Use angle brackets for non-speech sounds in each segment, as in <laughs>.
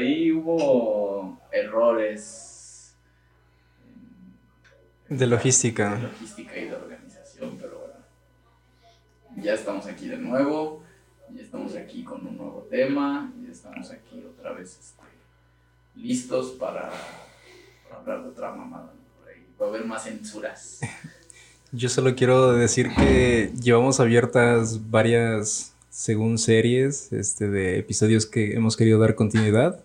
ahí hubo errores. De logística. De logística y de organización, pero bueno. Ya estamos aquí de nuevo, ya estamos aquí con un nuevo tema, ya estamos aquí otra vez este, listos para, hablar de otra mamada. Por ahí va a haber más censuras. <laughs> Yo solo quiero decir que llevamos abiertas varias, según series, este, de episodios que hemos querido dar continuidad.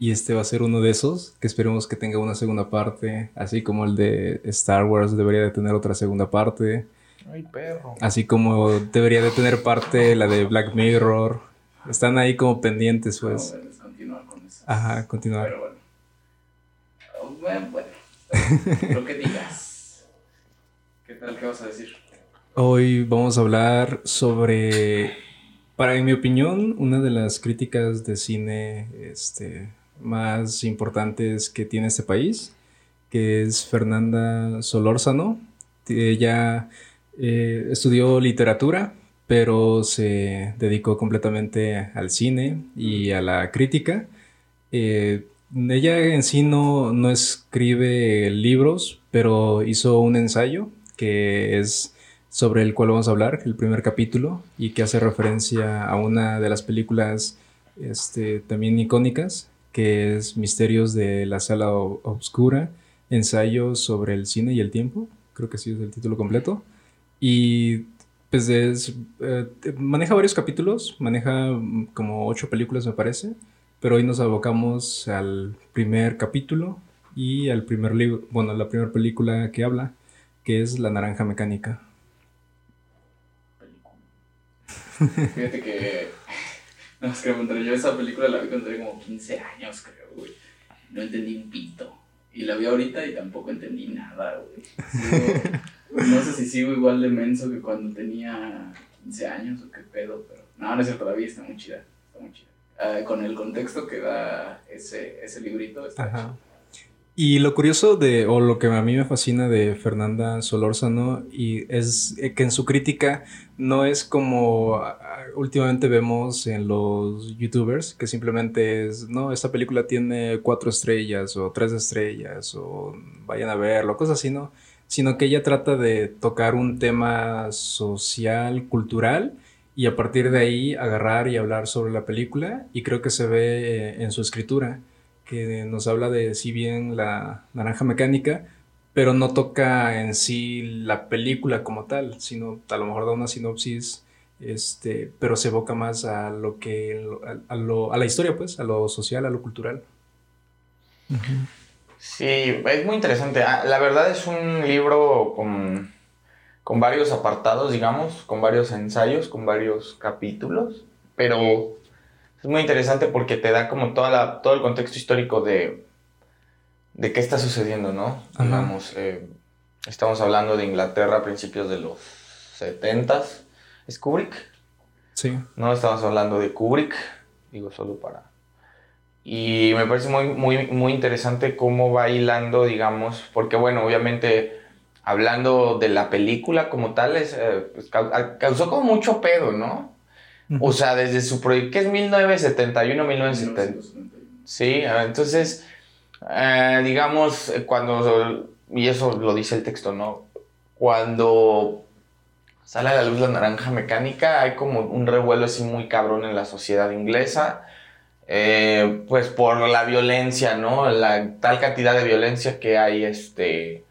Y este va a ser uno de esos, que esperemos que tenga una segunda parte, así como el de Star Wars debería de tener otra segunda parte. Ay, perro. Así como debería de tener parte la de Black Mirror. Están ahí como pendientes, pues. continuar con eso. Ajá, continuar. Pero bueno. Bueno, <laughs> lo que digas. ¿Qué tal? ¿Qué vas a decir? Hoy vamos a hablar sobre, para en mi opinión, una de las críticas de cine este, más importantes que tiene este país, que es Fernanda Solórzano. Ella eh, estudió literatura, pero se dedicó completamente al cine y a la crítica. Eh, ella en sí no, no escribe libros, pero hizo un ensayo que es sobre el cual vamos a hablar, el primer capítulo, y que hace referencia a una de las películas este, también icónicas, que es Misterios de la Sala Oscura, ensayo sobre el cine y el tiempo, creo que sí es el título completo, y pues es, eh, maneja varios capítulos, maneja como ocho películas me parece, pero hoy nos abocamos al primer capítulo y al primer libro, bueno, la primera película que habla, que es La Naranja Mecánica. Fíjate que. <laughs> No, es que yo esa película la vi cuando tenía como 15 años, creo, güey. No entendí un pito. Y la vi ahorita y tampoco entendí nada, güey. no sé si sigo igual de menso que cuando tenía 15 años o qué pedo, pero. No, no es cierto, todavía está muy chida. Está muy chida. Ah, con el contexto que da ese, ese librito, está. Y lo curioso de, o lo que a mí me fascina de Fernanda Solórzano, y es que en su crítica no es como últimamente vemos en los youtubers, que simplemente es, no, esta película tiene cuatro estrellas o tres estrellas, o vayan a verlo, cosas así, ¿no? Sino que ella trata de tocar un tema social, cultural, y a partir de ahí agarrar y hablar sobre la película, y creo que se ve eh, en su escritura que nos habla de si bien la naranja mecánica, pero no toca en sí la película como tal, sino a lo mejor da una sinopsis, este, pero se evoca más a lo que, a, lo, a la historia, pues, a lo social, a lo cultural. Sí, es muy interesante. Ah, la verdad es un libro con, con varios apartados, digamos, con varios ensayos, con varios capítulos, pero es muy interesante porque te da como toda la, todo el contexto histórico de, de qué está sucediendo, ¿no? Eh, estamos hablando de Inglaterra a principios de los 70 ¿Es Kubrick? Sí. No, estamos hablando de Kubrick, digo solo para... Y me parece muy, muy, muy interesante cómo va hilando, digamos, porque bueno, obviamente hablando de la película como tal, es, eh, pues, causó como mucho pedo, ¿no? O sea, desde su proyecto, que es 1971, 1970. Sí, ah, entonces, eh, digamos, cuando, y eso lo dice el texto, ¿no? Cuando sale a la luz la naranja mecánica, hay como un revuelo así muy cabrón en la sociedad inglesa, eh, pues por la violencia, ¿no? La tal cantidad de violencia que hay este,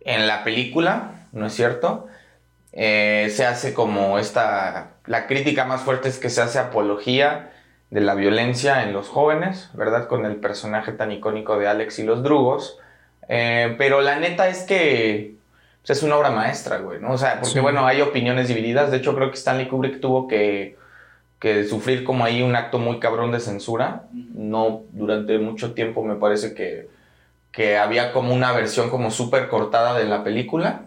en la película, ¿no es cierto? Se hace como esta la crítica más fuerte es que se hace apología de la violencia en los jóvenes, ¿verdad? Con el personaje tan icónico de Alex y los Drugos. Eh, pero la neta es que pues, es una obra maestra, güey, ¿no? O sea, porque bueno, hay opiniones divididas. De hecho, creo que Stanley Kubrick tuvo que, que sufrir como ahí un acto muy cabrón de censura. No, durante mucho tiempo me parece que, que había como una versión como súper cortada de la película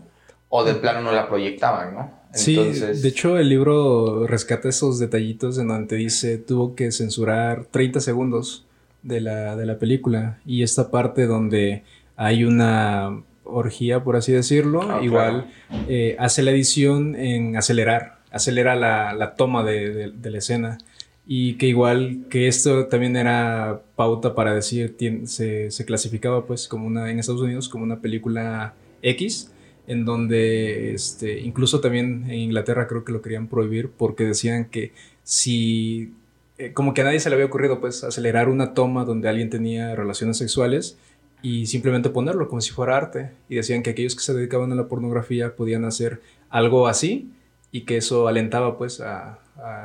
o de plano no la proyectaban, ¿no? Sí, de hecho el libro rescata esos detallitos en donde dice tuvo que censurar 30 segundos de la, de la película. Y esta parte donde hay una orgía, por así decirlo, ah, igual eh, hace la edición en acelerar, acelera la, toma de, la escena. Y que igual que esto también era pauta para decir, se, se, clasificaba pues como una, en Estados Unidos como una película X, en donde este, incluso también en Inglaterra creo que lo querían prohibir porque decían que si, eh, como que a nadie se le había ocurrido pues acelerar una toma donde alguien tenía relaciones sexuales y simplemente ponerlo como si fuera arte, y decían que aquellos que se dedicaban a la pornografía podían hacer algo así y que eso alentaba pues a,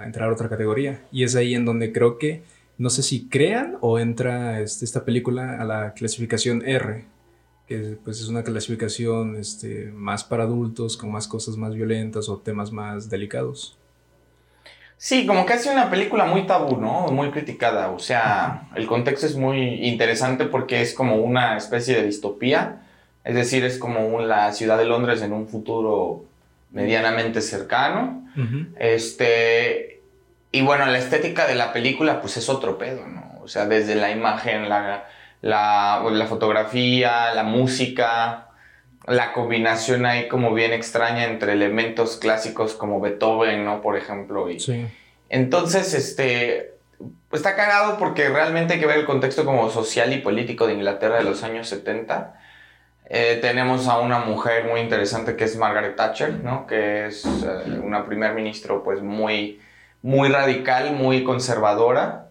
entrar a otra categoría. Y es ahí en donde creo que, no sé si crean o entra este, esta película a la clasificación R, que pues es una clasificación este, más para adultos, con más cosas más violentas o temas más delicados. Sí, como que hace una película muy tabú, ¿no? Muy criticada. O sea, el contexto es muy interesante porque es como una especie de distopía. Es decir, es como la ciudad de Londres en un futuro medianamente cercano. Este, y bueno, la estética de la película pues es otro pedo, ¿no? O sea, desde la imagen, la, la, fotografía, la música, la combinación ahí como bien extraña entre elementos clásicos como Beethoven, ¿no? Por ejemplo. Y, sí. Entonces, este, pues está cagado porque realmente hay que ver el contexto como social y político de Inglaterra de los años 70 eh, tenemos a una mujer muy interesante que es Margaret Thatcher, ¿no? que es eh, una primer ministro pues muy, muy radical, muy conservadora.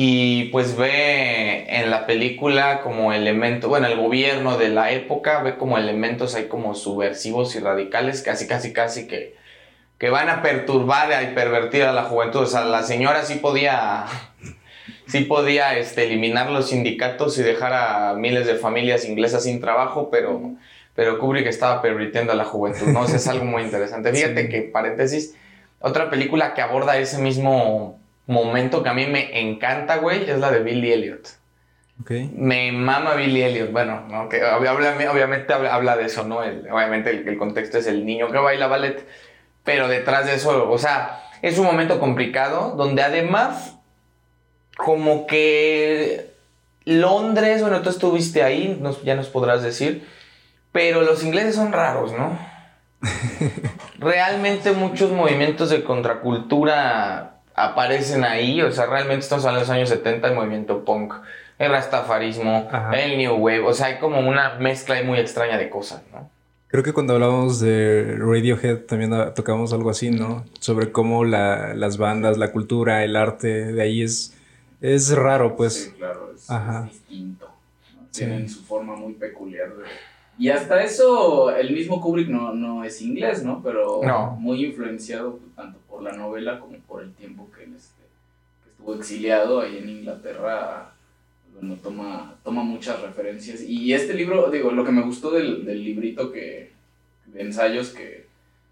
Y pues ve en la película como elemento, bueno, el gobierno de la época ve como elementos ahí como subversivos y radicales, casi, casi, casi que, que van a perturbar y pervertir a la juventud. O sea, la señora sí podía <laughs> sí podía este, eliminar los sindicatos y dejar a miles de familias inglesas sin trabajo, pero, pero Kubrick estaba permitiendo a la juventud, ¿no? es algo muy interesante. <laughs> Fíjate que, paréntesis, otra película que aborda ese mismo momento que a mí me encanta, güey, es la de Billy Elliot. Okay. Me mama Billy Elliot. Bueno, ¿no? que obviamente habla, de eso, ¿no? obviamente el, el, contexto es el niño que baila ballet, pero detrás de eso, o sea, es un momento complicado donde además como que Londres, bueno, tú estuviste ahí, ya nos podrás decir, pero los ingleses son raros, ¿no? <laughs> realmente muchos movimientos de contracultura aparecen ahí, o sea, realmente estamos hablando de los años 70, el movimiento punk, el rastafarismo, el new wave, o sea, hay como una mezcla muy extraña de cosas, ¿no? Creo que cuando hablábamos de Radiohead también tocamos algo así, ¿no? Sobre cómo las bandas, la cultura, el arte de ahí es es raro, pues. Sí, claro, es, distinto. Tienen su forma muy peculiar. Y hasta eso, el mismo Kubrick no, no es inglés, ¿no? Pero muy influenciado tanto por la novela como por el tiempo que él este, estuvo exiliado ahí en Inglaterra. Bueno, toma, toma muchas referencias. Y este libro, digo, lo que me gustó del, del librito que, de ensayos que,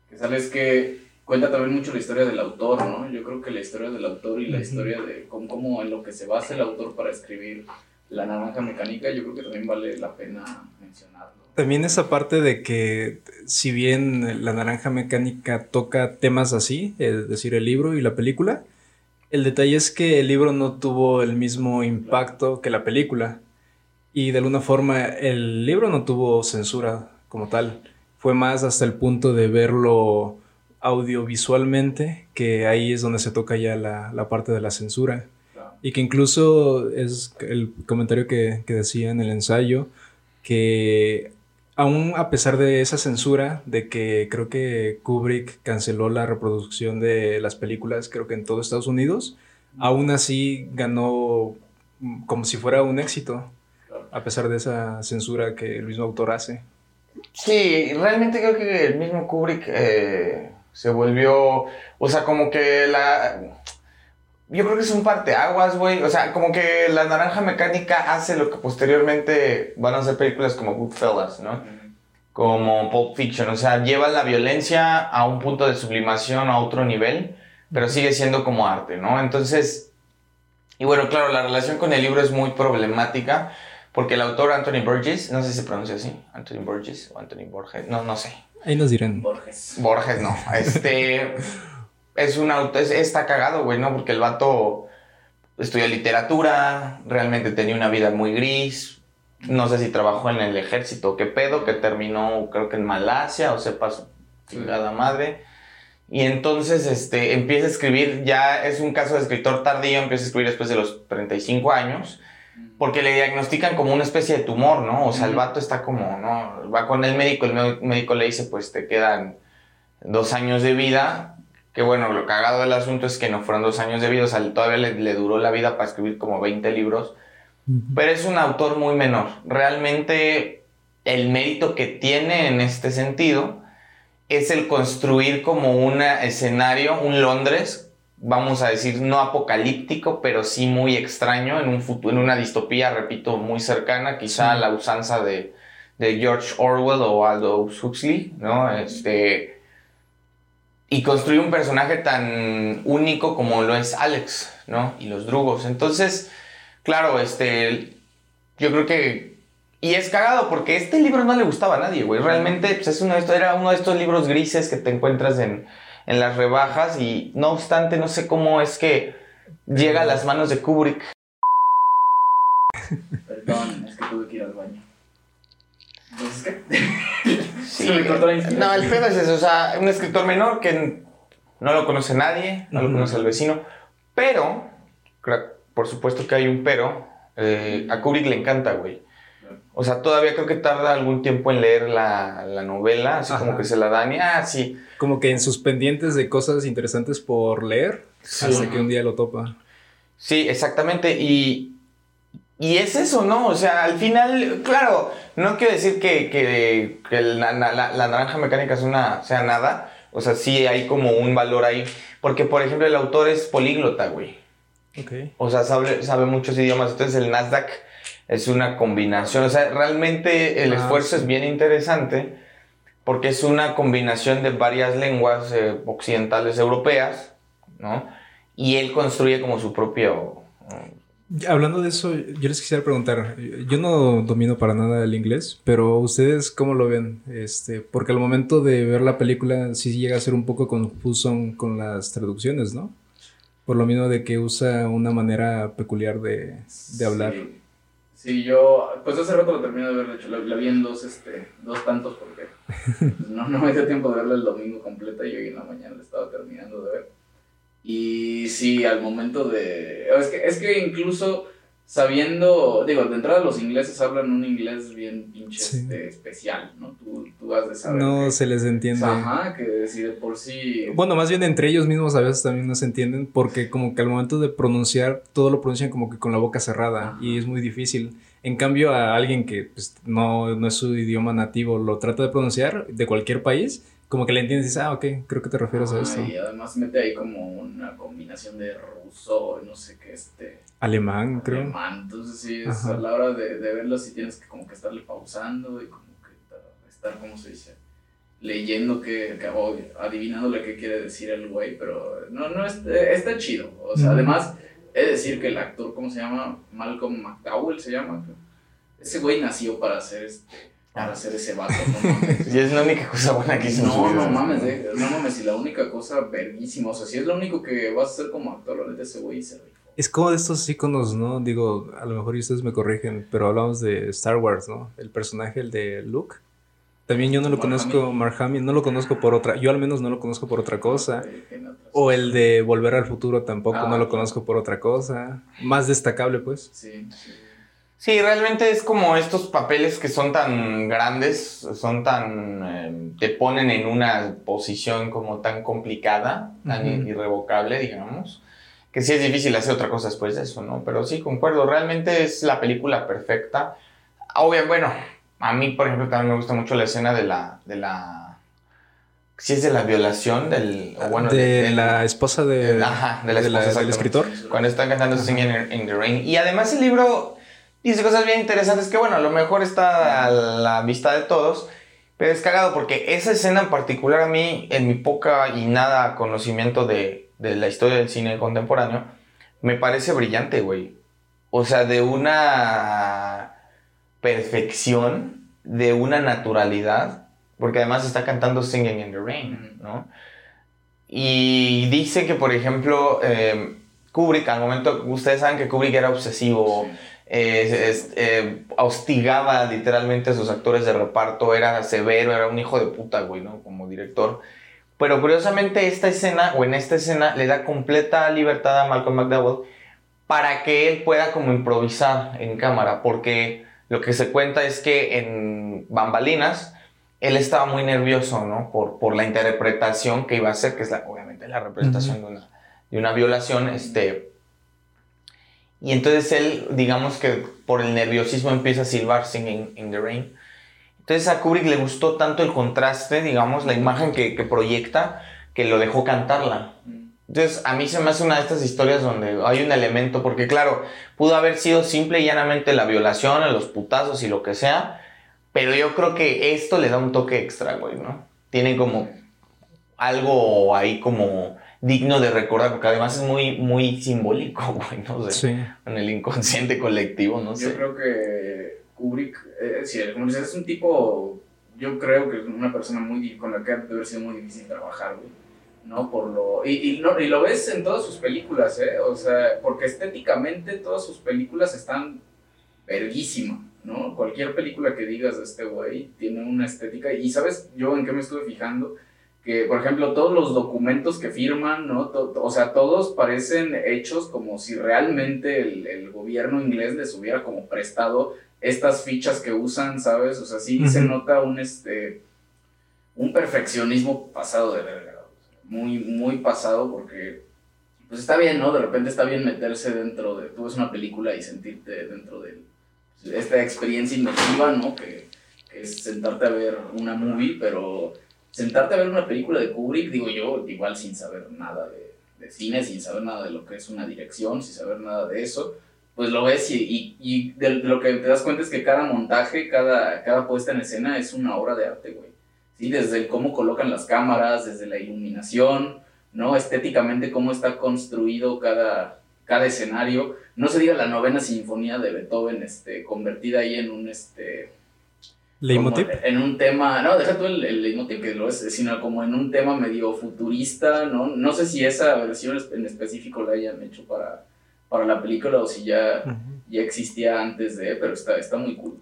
que sale es que cuenta también mucho la historia del autor, ¿no? Yo creo que la historia del autor y la historia de cómo, en lo que se basa el autor para escribir La Naranja Mecánica, yo creo que también vale la pena mencionarlo. También esa parte de que si bien La Naranja Mecánica toca temas así, es decir, el libro y la película, el detalle es que el libro no tuvo el mismo impacto que la película. Y de alguna forma el libro no tuvo censura como tal. Fue más hasta el punto de verlo audiovisualmente, que ahí es donde se toca ya la, parte de la censura. Y que incluso es el comentario que, decía en el ensayo, que aún a pesar de esa censura, de que creo que Kubrick canceló la reproducción de las películas, creo que en todo Estados Unidos, aún así ganó como si fuera un éxito, a pesar de esa censura que el mismo autor hace. Sí, realmente creo que el mismo Kubrick eh, se volvió, o sea, como que la... Yo creo que es un parteaguas, güey. O sea, como que la naranja mecánica hace lo que posteriormente van a ser películas como Goodfellas, ¿no? Como Pulp Fiction. O sea, lleva la violencia a un punto de sublimación a otro nivel, pero sigue siendo como arte, ¿no? Entonces, y bueno, claro, la relación con el libro es muy problemática porque el autor Anthony Burgess, no sé si se pronuncia así, Anthony Burgess o Anthony Borges, no, no sé, Ahí nos dirán. Borges. Borges no. Este. Es un auto. está cagado, güey, ¿no? Porque el vato estudió literatura, realmente tenía una vida muy gris. No sé si trabajó en el ejército, qué pedo, que terminó, creo que en Malasia, o sepa su chingada madre. Y entonces este, empieza a escribir, ya es un caso de escritor tardío, empieza a escribir después de los 35 años, porque le diagnostican como una especie de tumor, ¿no? O sea, el vato está como, ¿no? Va con el médico, el médico le dice, pues te quedan dos años de vida, que bueno, lo cagado del asunto es que no fueron dos años de vida, o sea, todavía le, le duró la vida para escribir como 20 libros, pero es un autor muy menor. Realmente el mérito que tiene en este sentido es el construir como un escenario, un Londres, vamos a decir, no apocalíptico, pero sí muy extraño, en, un futuro, en una distopía, repito, muy cercana, quizá a la usanza de, de, George Orwell o Aldous Huxley, ¿no? Este, y construir un personaje tan único como lo es Alex, ¿no? Y los drugos. Entonces, claro, este, yo creo que y es cagado porque este libro no le gustaba a nadie, güey. Realmente pues, es uno de estos, era uno de estos libros grises que te encuentras en, en las rebajas y no obstante no sé cómo es que llega a las manos de Kubrick. Perdón, es que tuve que ir al baño. Entonces, ¿qué? <laughs> sí, me cortó la No, el pedo es eso, o sea, un escritor menor que no lo conoce nadie, no lo conoce el vecino, pero, por supuesto que hay un pero, eh, a Kubrick le encanta, güey. O sea, todavía creo que tarda algún tiempo en leer la, la novela, así como que se la dan y, ah, sí. Como que en sus pendientes de cosas interesantes por leer, hasta que un día lo topa. Sí, exactamente. Y, y es eso, ¿no? O sea, al final, claro, no quiero decir que, que, que la, la, la, naranja mecánica es una, sea nada. O sea, sí hay como un valor ahí. Porque, por ejemplo, el autor es políglota, güey. Ok. O sea, sabe, sabe muchos idiomas. Entonces, el Nasdaq es una combinación, o sea, realmente el ah, esfuerzo es bien interesante porque es una combinación de varias lenguas eh, occidentales europeas, ¿no? Y él construye como su propio... Hablando de eso, yo les quisiera preguntar, yo no domino para nada el inglés, pero ustedes cómo lo ven, este, porque al momento de ver la película sí llega a ser un poco confuso con las traducciones, ¿no? Por lo mismo de que usa una manera peculiar de, de hablar. Sí, yo, pues hace rato lo terminé de ver, de hecho, la, vi en dos, este, dos tantos porque pues, <laughs> no, no me dio tiempo de verla el domingo completa y hoy en la mañana la estaba terminando de ver. Y sí, al momento de... Es que, es que incluso sabiendo, digo, de entrada los ingleses hablan un inglés bien pinche este, especial, ¿no? Tú, tú has de saber. No se les entiende. Ajá, que decir por sí. Bueno, más bien entre ellos mismos a veces también no se entienden porque como que al momento de pronunciar, todo lo pronuncian como que con la boca cerrada y es muy difícil. En cambio, a alguien que pues, no, no es su idioma nativo lo trata de pronunciar de cualquier país como que le entiendes y dices, ah, ok, creo que te refieres a eso. Y además mete ahí como una combinación de ruso, no sé qué, este... Alemán, creo. Alemán, entonces sí, es a la hora de, de, verlo sí tienes que como que estarle pausando y como que estar, ¿cómo se dice? Leyendo que, que o adivinándole qué quiere decir el güey, pero no, no, está, está chido. O sea, además, es decir que el actor, ¿cómo se llama? Malcolm McDowell se llama. Ese güey nació para hacer este para hacer ese vato, no mames. <laughs> y es la única cosa buena que hizo No, no mames, eh, no mames, y la única cosa verguísima, o sea, si es lo único que vas a hacer como actor, la ese güey se Es como de estos iconos, ¿no? Digo, a lo mejor ustedes me corrigen, pero hablamos de Star Wars, ¿no? El personaje, el de Luke. También yo no lo conozco, Mark Hamill, no lo conozco por otra, yo al menos no lo conozco por otra cosa. O el de Volver al Futuro tampoco, no ah, lo conozco por otra cosa. Más destacable, pues. Sí, sí. Sí, realmente es como estos papeles que son tan grandes, son tan... Eh, te ponen en una posición como tan complicada, tan irrevocable, digamos, que sí es difícil hacer otra cosa después de eso, ¿no? Pero sí, concuerdo, realmente es la película perfecta. Obvio, bueno, a mí, por ejemplo, también me gusta mucho la escena de la... De la si es de la violación del... bueno, de, la esposa de, ajá, la esposa, del escritor. Cuando están cantando Singing in the Rain. Y además el libro dice cosas bien interesantes que, bueno, a lo mejor está a la vista de todos, pero es cagado porque esa escena en particular a mí, en mi poca y nada conocimiento de, de la historia del cine contemporáneo, me parece brillante, güey. O sea, de una perfección, de una naturalidad, porque además está cantando Singing in the Rain, ¿no? Y dice que, por ejemplo, eh, Kubrick, al momento, ustedes saben que Kubrick era obsesivo. Eh, eh, hostigaba literalmente a sus actores de reparto, era severo, era un hijo de puta, güey, ¿no? Como director. Pero curiosamente esta escena, o en esta escena, le da completa libertad a Malcolm McDowell para que él pueda como improvisar en cámara, porque lo que se cuenta es que en Bambalinas él estaba muy nervioso, ¿no? Por, por la interpretación que iba a hacer, que es la, obviamente la representación de, una, de una violación, este... Y entonces él, digamos que por el nerviosismo empieza a silbar Singing in the Rain. Entonces a Kubrick le gustó tanto el contraste, digamos, la imagen que, proyecta, que lo dejó cantarla. Entonces, a mí se me hace una de estas historias donde hay un elemento, porque claro, pudo haber sido simple y llanamente la violación, los putazos y lo que sea, pero yo creo que esto le da un toque extra, güey, ¿no? Tiene como algo ahí como digno de recordar, porque además es muy, muy simbólico, <laughs> güey, no sé, sí. en el inconsciente colectivo, no sé. Yo creo que Kubrick, eh, si es un tipo, yo creo que es una persona muy, con la que debe haber sido muy difícil trabajar, güey ¿no? Por lo, y, y, no, y lo ves en todas sus películas, ¿eh? O sea, porque estéticamente todas sus películas están verguísimas, ¿no? Cualquier película que digas de este güey tiene una estética. Y sabes, yo en qué me estuve fijando, que por ejemplo todos los documentos que firman, ¿no? o sea, todos parecen hechos como si realmente el, el, gobierno inglés les hubiera como prestado estas fichas que usan, ¿sabes? O sea, sí se nota un, este, un perfeccionismo pasado de verga muy, muy pasado porque, pues está bien, ¿no? De repente está bien meterse dentro de, tú ves una película y sentirte dentro de esta experiencia inmersiva, ¿no? Que, es sentarte a ver una movie, pero sentarte a ver una película de Kubrick, digo yo, igual sin saber nada de, cine, sin saber nada de lo que es una dirección, sin saber nada de eso, pues lo ves y, y, de, lo que te das cuenta es que cada montaje, cada, cada puesta en escena es una obra de arte, güey. ¿sí? Desde cómo colocan las cámaras, desde la iluminación, ¿no? Estéticamente cómo está construido cada, cada escenario. No se diga la novena sinfonía de Beethoven, este, convertida ahí en un, este... ¿Leitmotiv? En un tema, no, deja tú el, el leitmotiv que lo es, sino como en un tema medio futurista, ¿no? No sé si esa versión en específico la hayan hecho para, para la película o si ya, ya existía antes de, pero está, está muy cool.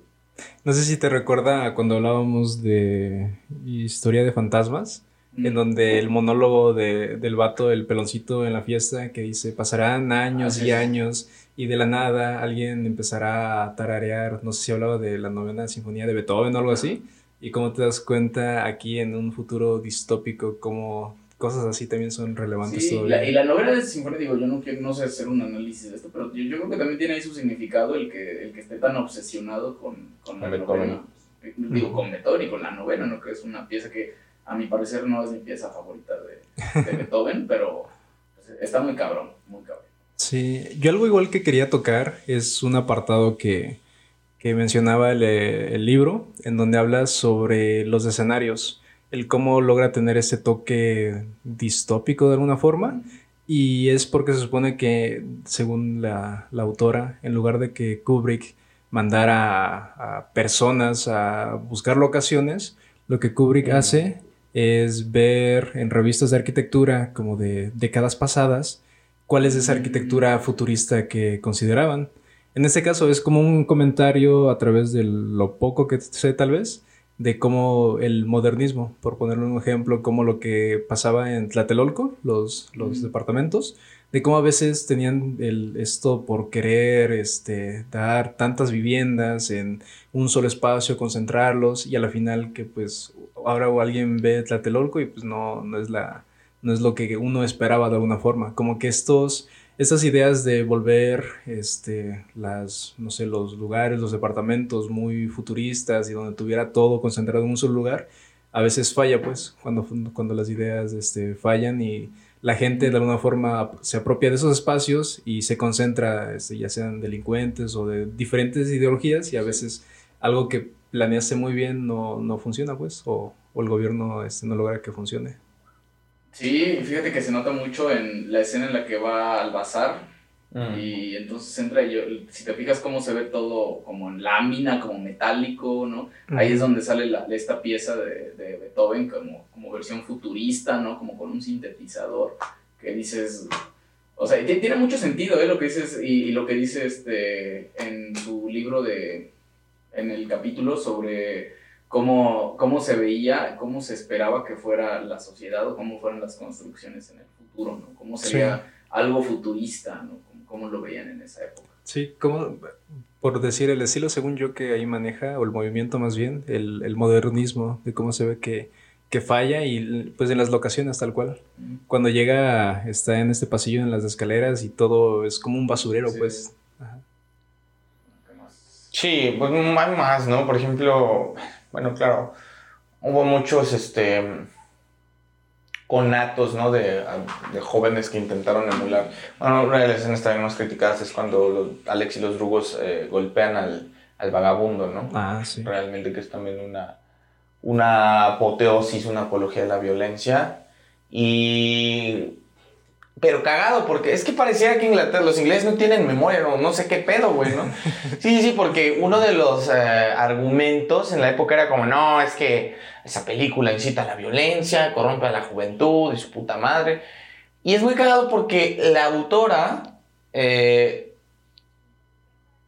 No sé si te recuerda cuando hablábamos de historia de fantasmas, en mm. donde el monólogo de, del vato, el peloncito en la fiesta, que dice, pasarán años y años y de la nada alguien empezará a tararear, no sé si hablaba de la novena sinfonía de Beethoven o algo así, y cómo te das cuenta aquí en un futuro distópico, cómo cosas así también son relevantes sí, y la novela de Sinfonía, digo, yo no, quiero, no sé hacer un análisis de esto, pero yo, yo, creo que también tiene ahí su significado el que, el que esté tan obsesionado con, con la novela. Digo, con Beethoven y con la novela, ¿no? Que es una pieza que a mi parecer no es mi pieza favorita de, de <laughs> Beethoven, pero pues, está muy cabrón, muy cabrón. Sí, yo algo igual que quería tocar es un apartado que, mencionaba el, el libro, en donde habla sobre los escenarios el cómo logra tener ese toque distópico de alguna forma. Y es porque se supone que, según la, autora, en lugar de que Kubrick mandara a, personas a buscar locaciones, lo que Kubrick hace es ver en revistas de arquitectura como de décadas pasadas cuál es esa arquitectura futurista que consideraban. En este caso es como un comentario a través de lo poco que sé tal vez, de cómo el modernismo, por ponerle un ejemplo, como lo que pasaba en Tlatelolco, los, los departamentos, de cómo a veces tenían el, esto por querer este, dar tantas viviendas en un solo espacio, concentrarlos, y a la final que pues ahora alguien ve Tlatelolco y pues no, no, es la, no es lo que uno esperaba de alguna forma, como que estos estas ideas de volver este, las, no sé, los lugares, los departamentos muy futuristas y donde tuviera todo concentrado en un solo lugar, a veces falla, pues, cuando, cuando las ideas este, fallan y la gente de alguna forma se apropia de esos espacios y se concentra, este, ya sean delincuentes o de diferentes ideologías y a veces algo que planeaste muy bien no, no funciona, pues, o, o el gobierno este, no logra que funcione. Sí, fíjate que se nota mucho en la escena en la que va al bazar. Mm. Y entonces entra yo, si te fijas cómo se ve todo como en lámina, como metálico, ¿no? Ahí es donde sale la, esta pieza de, de, Beethoven como, como versión futurista, ¿no? Como con un sintetizador que dices... O sea, tiene mucho sentido, ¿eh? Lo que dices y, y lo que dice este, en su libro de... En el capítulo sobre cómo, cómo se veía, cómo se esperaba que fuera la sociedad o cómo fueran las construcciones en el futuro, ¿no? Cómo sería algo futurista, ¿no? Cómo, cómo lo veían en esa época. Sí, como por decir el estilo, según yo que ahí maneja, o el movimiento más bien, el, el modernismo, de cómo se ve que, que, falla y pues en las locaciones tal cual. Cuando llega, está en este pasillo en las escaleras y todo es como un basurero, pues. Ajá. Sí, pues hay más, ¿no? Por ejemplo, bueno, claro, hubo muchos, este, conatos, ¿no? De, de, jóvenes que intentaron emular. Bueno, una de las escenas también más criticadas es cuando los, Alex y los drugos eh, golpean al, al, vagabundo, ¿no? Ah, sí. Realmente que es también una, una apoteosis, una apología de la violencia. Y... Pero cagado, porque es que pareciera que Inglaterra, los ingleses no tienen memoria, no, no sé qué pedo, güey, ¿no? <laughs> Sí, sí, porque uno de los eh, argumentos en la época era como, no, es que esa película incita a la violencia, corrompe a la juventud y su puta madre. Y es muy cagado porque la autora eh,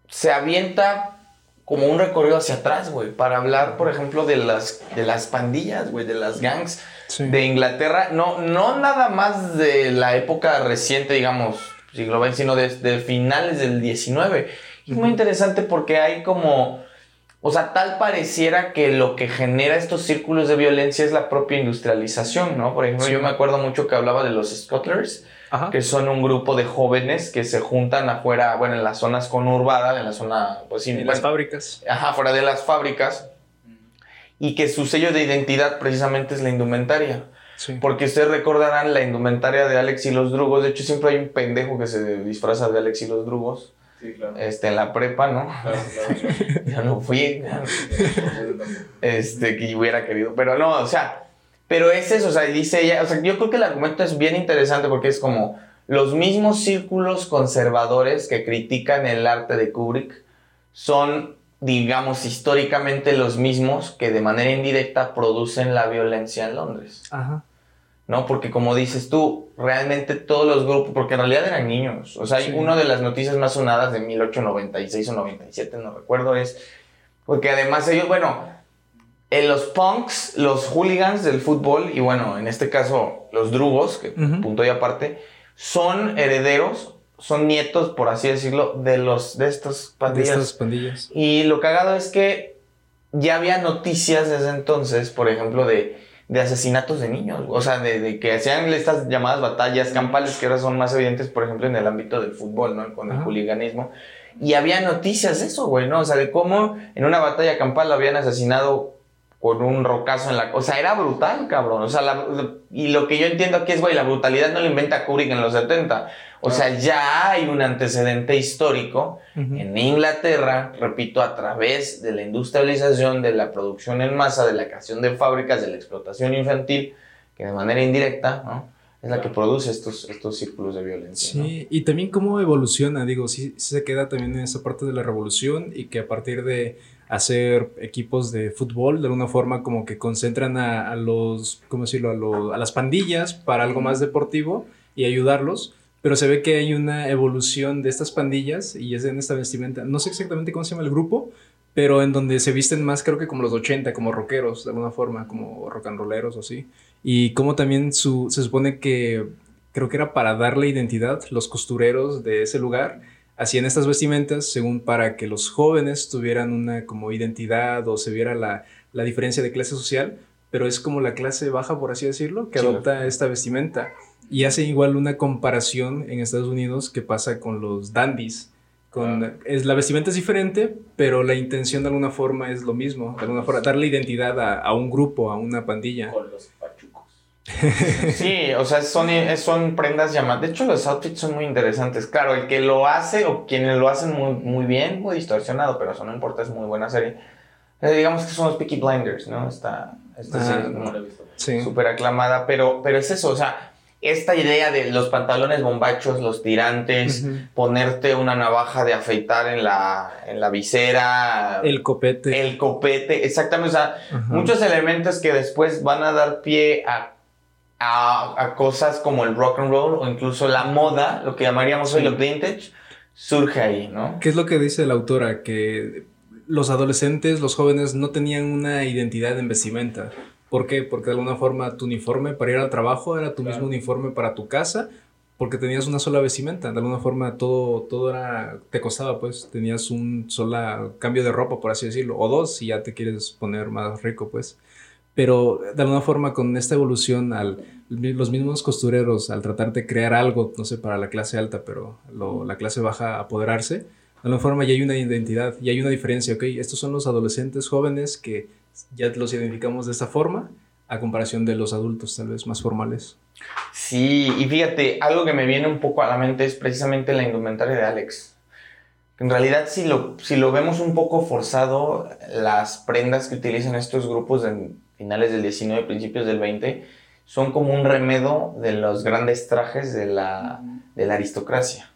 se avienta como un recorrido hacia atrás, güey, para hablar, por ejemplo, de las, de las pandillas, güey, de las gangs sí. de Inglaterra. No, no nada más de la época reciente, digamos, siglo XX, sino desde finales del XIX. Y es muy interesante porque hay como o sea, tal pareciera que lo que genera estos círculos de violencia es la propia industrialización, ¿no? Por ejemplo, sí. yo me acuerdo mucho que hablaba de los Scottlers, Ajá. que son un grupo de jóvenes que se juntan afuera, bueno, en las zonas conurbadas, en la zona, pues sí. En bueno, las fábricas. Ajá, fuera de las fábricas. Y que su sello de identidad precisamente es la indumentaria. Sí. Porque ustedes recordarán la indumentaria de Alex y los Drugos. De hecho, siempre hay un pendejo que se disfraza de Alex y los Drugos. Sí, claro. Este, en la prepa, ¿no? Claro, claro. <laughs> Yo no fui. Este, que hubiera querido. Pero no, o sea, pero es eso, o sea, dice ella, o sea, yo creo que el argumento es bien interesante porque es como los mismos círculos conservadores que critican el arte de Kubrick son, digamos, históricamente los mismos que de manera indirecta producen la violencia en Londres. Ajá. ¿no? Porque como dices tú, realmente todos los grupos, porque en realidad eran niños, o sea, sí. una de las noticias más sonadas de 1896 o 97, no recuerdo, es, porque además ellos, bueno, en los punks, los hooligans del fútbol, y bueno, en este caso los drugos, que uh -huh. punto y aparte, son herederos, son nietos, por así decirlo, de los de estas pandillas. De estas pandillas. Y lo cagado es que ya había noticias desde entonces, por ejemplo, de de asesinatos de niños, o sea, de, de, que hacían estas llamadas batallas campales que ahora son más evidentes, por ejemplo, en el ámbito del fútbol, ¿no? Con el hooliganismo. Y había noticias de eso, güey, ¿no? O sea, de cómo en una batalla campal habían asesinado con un rocazo en la... O sea, era brutal, cabrón. O sea, la, y lo que yo entiendo aquí es, güey, la brutalidad no la inventa Kubrick en los 70. O sea, ya hay un antecedente histórico uh -huh. en Inglaterra, repito, a través de la industrialización, de la producción en masa, de la creación de fábricas, de la explotación infantil, que de manera indirecta, ¿no? Es la que produce estos, estos círculos de violencia. Sí, ¿no? y también cómo evoluciona, digo, sí, sí se queda también en esa parte de la revolución y que a partir de hacer equipos de fútbol, de alguna forma como que concentran a, a los, ¿cómo decirlo?, a, lo, a las pandillas para algo más deportivo y ayudarlos pero se ve que hay una evolución de estas pandillas y es en esta vestimenta. No sé exactamente cómo se llama el grupo, pero en donde se visten más, creo que como los 80, como rockeros, de alguna forma, como rock and rolleros o así. Y como también su, se supone que, creo que era para darle identidad, los costureros de ese lugar hacían estas vestimentas según para que los jóvenes tuvieran una como identidad o se viera la, la diferencia de clase social, pero es como la clase baja, por así decirlo, que sí. adopta esta vestimenta. Y hace igual una comparación en Estados Unidos que pasa con los dandies. Con, ah. es, la vestimenta es diferente, pero la intención de alguna forma es lo mismo. De alguna forma, darle identidad a, a un grupo, a una pandilla. Con los pachucos. <laughs> sí, o sea, son, son prendas llamadas. De hecho, los outfits son muy interesantes. Claro, el que lo hace o quienes lo hacen muy, muy bien, muy distorsionado, pero eso no importa, es muy buena serie. Eh, digamos que son los Peaky Blinders, ¿no? Esta, esta Ah, serie no. como Sí. súper aclamada, pero, pero es eso, o sea, esta idea de los pantalones bombachos, los tirantes, ponerte una navaja de afeitar en la, en la visera, El copete. el copete, exactamente, o sea, muchos elementos que después van a dar pie a, a, a cosas como el rock and roll o incluso la moda, lo que llamaríamos hoy lo vintage, surge ahí, ¿no? ¿Qué es lo que dice la autora? Que los adolescentes, los jóvenes no tenían una identidad en vestimenta. ¿Por qué? Porque de alguna forma tu uniforme para ir al trabajo era tu mismo uniforme para tu casa, porque tenías una sola vestimenta. De alguna forma todo, todo era, te costaba, pues, tenías un sola cambio de ropa, por así decirlo, o dos si ya te quieres poner más rico, pues. Pero de alguna forma con esta evolución, al, los mismos costureros, al tratar de crear algo, no sé, para la clase alta, pero la clase baja apoderarse, de alguna forma ya hay una identidad, y hay una diferencia, ok, estos son los adolescentes jóvenes que ya los identificamos de esta forma, a comparación de los adultos tal vez más formales. Sí, y fíjate, algo que me viene un poco a la mente es precisamente la indumentaria de Alex. En realidad, si lo, si lo vemos un poco forzado, las prendas que utilizan estos grupos en finales del 19, principios del 20, son como un remedo de los grandes trajes de la, de la aristocracia.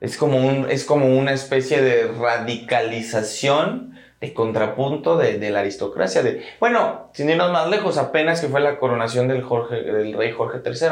es, como un, es como una especie de radicalización de contrapunto de, de, la aristocracia. De, bueno, sin irnos más lejos, apenas que fue la coronación del, Jorge, del rey Jorge III.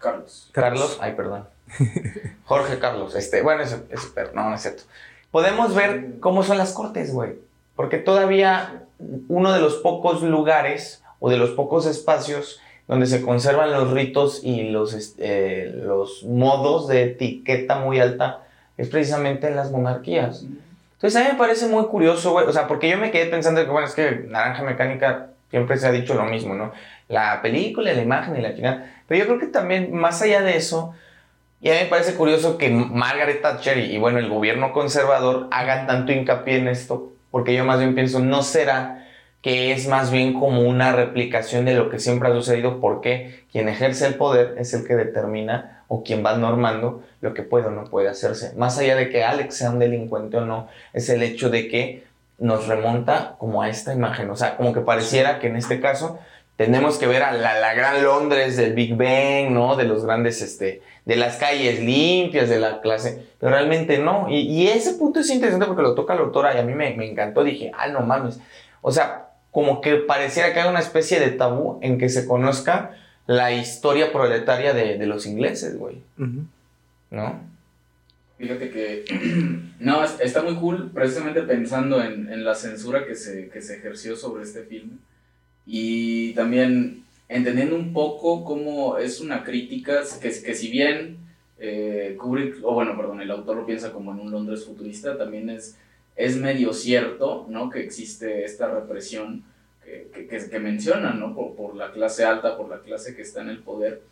Carlos. Carlos, ay, perdón. <laughs> Jorge Carlos, este, bueno, es, es, no, no es cierto. Podemos ver cómo son las cortes, güey. Porque todavía uno de los pocos lugares o de los pocos espacios donde se conservan los ritos y los, este, los modos de etiqueta muy alta es precisamente en las monarquías. Entonces a mí me parece muy curioso, güey, o sea, porque yo me quedé pensando que, bueno, es que Naranja Mecánica siempre se ha dicho lo mismo, ¿no? La película, la imagen y la final. Pero yo creo que también, más allá de eso, y a mí me parece curioso que Margaret Thatcher y, bueno, el gobierno conservador hagan tanto hincapié en esto, porque yo más bien pienso, no será que es más bien como una replicación de lo que siempre ha sucedido, porque quien ejerce el poder es el que determina o quien va normando lo que puede o no puede hacerse. Más allá de que Alex sea un delincuente o no, es el hecho de que nos remonta como a esta imagen, o sea, como que pareciera que en este caso tenemos que ver a la, gran Londres del Big Bang, ¿no? De los grandes, este, de las calles limpias, de la clase, pero realmente no. Y, ese punto es interesante porque lo toca la autora y a mí me, me encantó, dije, ah, no mames. O sea, como que pareciera que hay una especie de tabú en que se conozca la historia proletaria de, de los ingleses, güey. ¿No? Fíjate que, <clears throat> no, está muy cool precisamente pensando en, en la censura que se, que se ejerció sobre este filme y también entendiendo un poco cómo es una crítica que, que si bien eh, Kubrick, o bueno, perdón, el autor lo piensa como en un Londres futurista, también es es medio cierto, ¿no? Que existe esta represión que, que, que menciona, ¿no? Por, la clase alta, por la clase que está en el poder.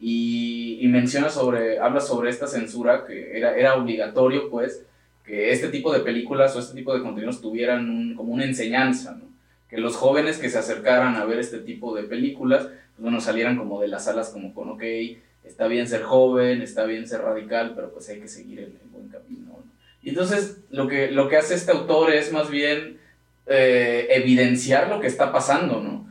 Y, y, menciona sobre, habla sobre esta censura que era, obligatorio, pues, que este tipo de películas o este tipo de contenidos tuvieran como una enseñanza, ¿no? Que los jóvenes que se acercaran a ver este tipo de películas, pues, bueno, salieran como de las salas como con, ok, está bien ser joven, está bien ser radical, pero pues hay que seguir el, el buen camino, ¿no? Y entonces lo que, lo que hace este autor es más bien eh, evidenciar lo que está pasando, ¿no?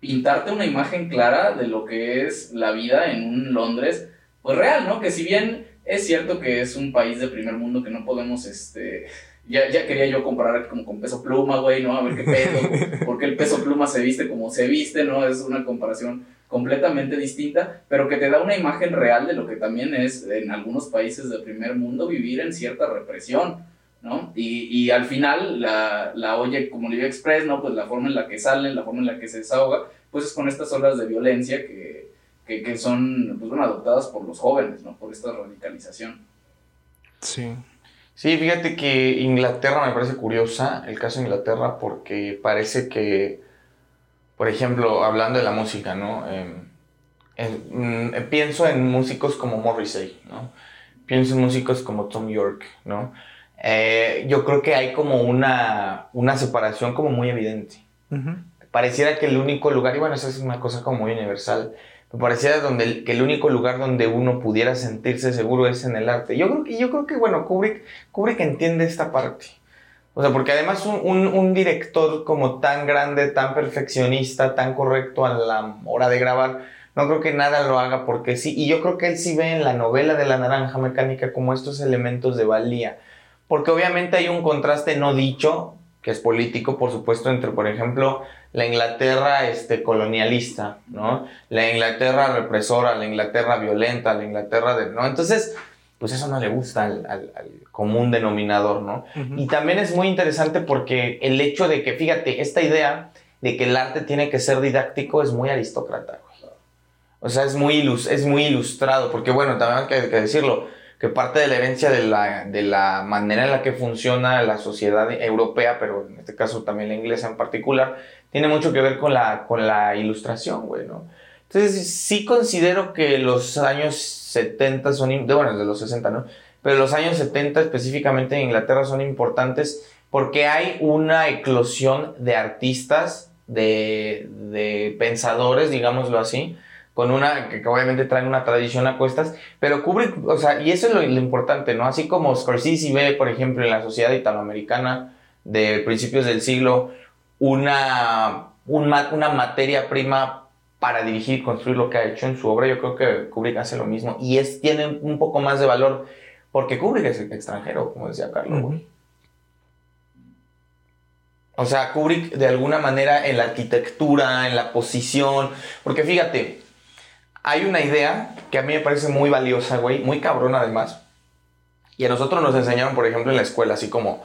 Pintarte una imagen clara de lo que es la vida en un Londres, pues real, ¿no? Que si bien es cierto que es un país de primer mundo que no podemos, este... Ya, ya quería yo comparar como con peso pluma, güey, ¿no? A ver qué pedo, <laughs> porque el peso pluma se viste como se viste, ¿no? Es una comparación completamente distinta, pero que te da una imagen real de lo que también es en algunos países del primer mundo vivir en cierta represión, ¿no? Y, y al final la, la Oye Comunidad Express, ¿no? Pues la forma en la que salen, la forma en la que se desahoga, pues es con estas olas de violencia que, que, que son, pues bueno, adoptadas por los jóvenes, ¿no? Por esta radicalización. Sí. Sí, fíjate que Inglaterra me parece curiosa, el caso de Inglaterra, porque parece que por ejemplo, hablando de la música, ¿no? Em, mm, pienso en músicos como Morrissey, ¿no? Pienso en músicos como Tom York, ¿no? Eh, yo creo que hay como una, una separación como muy evidente. Pareciera que el único lugar, y bueno, eso es una cosa como muy universal, me pareciera donde que el único lugar donde uno pudiera sentirse seguro es en el arte. Yo creo que, yo creo que bueno, Kubrick, Kubrick entiende esta parte. O sea, porque además un, un, director como tan grande, tan perfeccionista, tan correcto a la hora de grabar, no creo que nada lo haga porque sí. Y yo creo que él sí ve en la novela de la naranja mecánica como estos elementos de valía. Porque obviamente hay un contraste no dicho, que es político, por supuesto, entre, por ejemplo, la Inglaterra este, colonialista, ¿no? La Inglaterra represora, la Inglaterra violenta, la Inglaterra de... ¿no? Entonces, pues eso no le gusta al, al- al común denominador, ¿no? Y también es muy interesante porque el hecho de que, fíjate, esta idea de que el arte tiene que ser didáctico es muy aristócrata, güey. O sea, es muy, ilus- es muy ilustrado, porque bueno, también hay que, que decirlo, que parte de la herencia de la, de la manera en la que funciona la sociedad europea, pero en este caso también la inglesa en particular, tiene mucho que ver con la, con la ilustración, güey, ¿no? Entonces, sí considero que los años 70 son, de- bueno, de los 60, ¿no? Pero los años 70 específicamente en Inglaterra son importantes porque hay una eclosión de artistas, de, de pensadores, digámoslo así, con una, que, obviamente traen una tradición a cuestas, pero Kubrick, o sea, y eso es lo, lo importante, ¿no? Así como Scorsese ve, por ejemplo, en la sociedad italoamericana de principios del siglo, una, un una materia prima para dirigir y construir lo que ha hecho en su obra, yo creo que Kubrick hace lo mismo, y es, tiene un poco más de valor, porque Kubrick es extranjero, como decía Carlos. O sea, Kubrick de alguna manera en la arquitectura, en la posición, porque fíjate, hay una idea que a mí me parece muy valiosa, güey, muy cabrona además. Y a nosotros nos enseñaron, por ejemplo, en la escuela, así como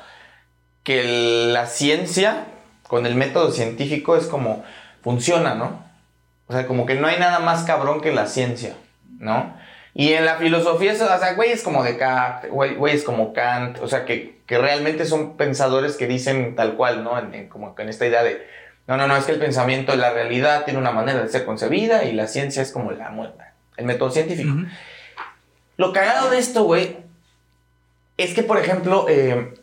que la ciencia con el método científico es como funciona, ¿no? O sea, como que no hay nada más cabrón que la ciencia, ¿no? Y en la filosofía, o sea, güeyes como Descartes, güey- güeyes como Kant, o sea, que, que realmente son pensadores que dicen tal cual, ¿no? En- como en esta idea de, no, no, no, es que el pensamiento, la realidad tiene una manera de ser concebida y la ciencia es como la muerte, el método científico. Lo cagado de esto, güey, es que, por ejemplo, eh,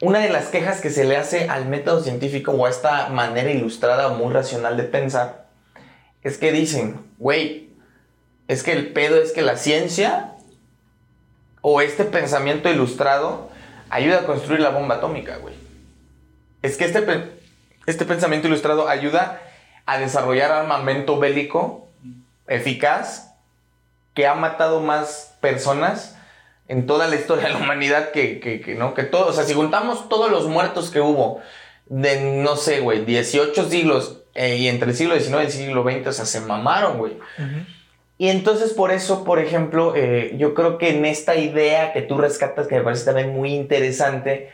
una de las quejas que se le hace al método científico o a esta manera ilustrada o muy racional de pensar es que dicen, güey, es que el pedo es que la ciencia o este pensamiento ilustrado ayuda a construir la bomba atómica, güey. Es que este, este pensamiento ilustrado ayuda a desarrollar armamento bélico eficaz que ha matado más personas en toda la historia de la humanidad que, que, que, no, que todo, o sea, si juntamos todos los muertos que hubo de, no sé, güey, 18 siglos eh, y entre el siglo XIX y el siglo XX, o sea, se mamaron, güey. Y entonces por eso, por ejemplo, eh, yo creo que en esta idea que tú rescatas, que me parece también muy interesante,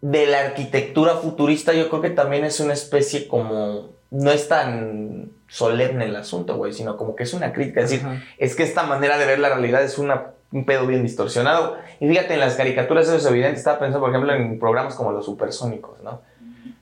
de la arquitectura futurista, yo creo que también es una especie como, no es tan solemne el asunto, güey, sino como que es una crítica, es decir, Ajá. es que esta manera de ver la realidad es una, un pedo bien distorsionado. Y fíjate, en las caricaturas eso es evidente. Estaba pensando, por ejemplo, en programas como los supersónicos, ¿no?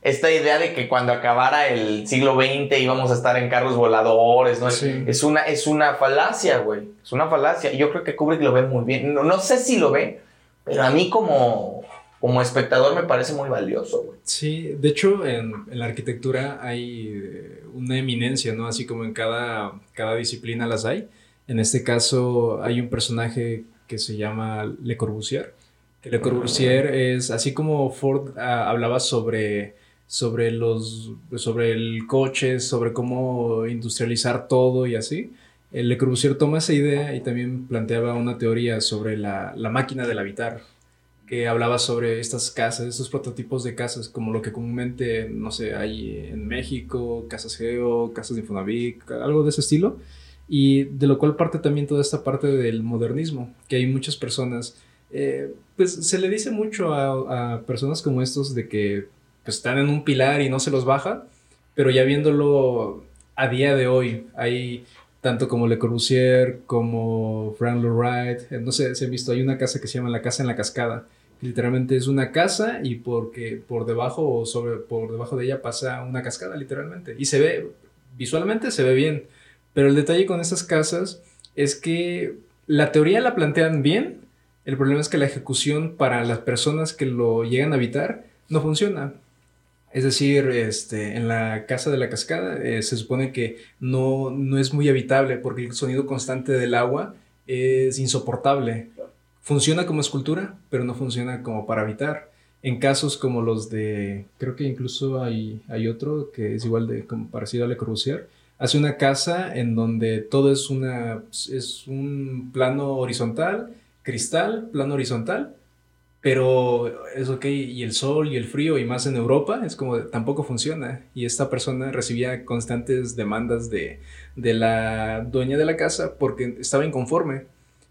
Esta idea de que cuando acabara el siglo XX íbamos a estar en carros voladores, ¿no? Sí. Es, una, es una falacia, güey. Es una falacia. Y yo creo que Kubrick lo ve muy bien. No, no sé si lo ve, pero a mí como, como espectador me parece muy valioso, güey. Sí, de hecho en, en la arquitectura hay eh, una eminencia, ¿no? Así como en cada, cada disciplina las hay. En este caso hay un personaje que se llama Le Corbusier. Que Le Corbusier es, así como Ford ah, hablaba sobre, sobre, los, sobre el coche, sobre cómo industrializar todo y así, eh, Le Corbusier toma esa idea y también planteaba una teoría sobre la, la máquina del habitar que hablaba sobre estas casas, estos prototipos de casas, como lo que comúnmente, no sé, hay en México, casas Geo, casas de Infonavit, algo de ese estilo, y de lo cual parte también toda esta parte del modernismo, que hay muchas personas, eh, pues se le dice mucho a, a personas como estos de que pues, están en un pilar y no se los baja, pero ya viéndolo a día de hoy, hay tanto como Le Corbusier, como Frank Lloyd Wright, eh, no sé si han visto, hay una casa que se llama La Casa en la Cascada, literalmente es una casa y porque por debajo o sobre, por debajo de ella pasa una cascada literalmente, y se ve, visualmente se ve bien, pero el detalle con estas casas es que la teoría la plantean bien, el problema es que la ejecución para las personas que lo llegan a habitar no funciona. Es decir, este, en la casa de la cascada eh, se supone que no, no es muy habitable porque el sonido constante del agua es insoportable. Funciona como escultura, pero no funciona como para habitar. En casos como los de, creo que incluso hay, hay otro que es igual de como parecido a Le Corbusier, hace una casa en donde todo es, una, es un plano horizontal, cristal, plano horizontal, pero es ok, y el sol y el frío, y más en Europa, es como tampoco funciona. Y esta persona recibía constantes demandas de, de la dueña de la casa porque estaba inconforme.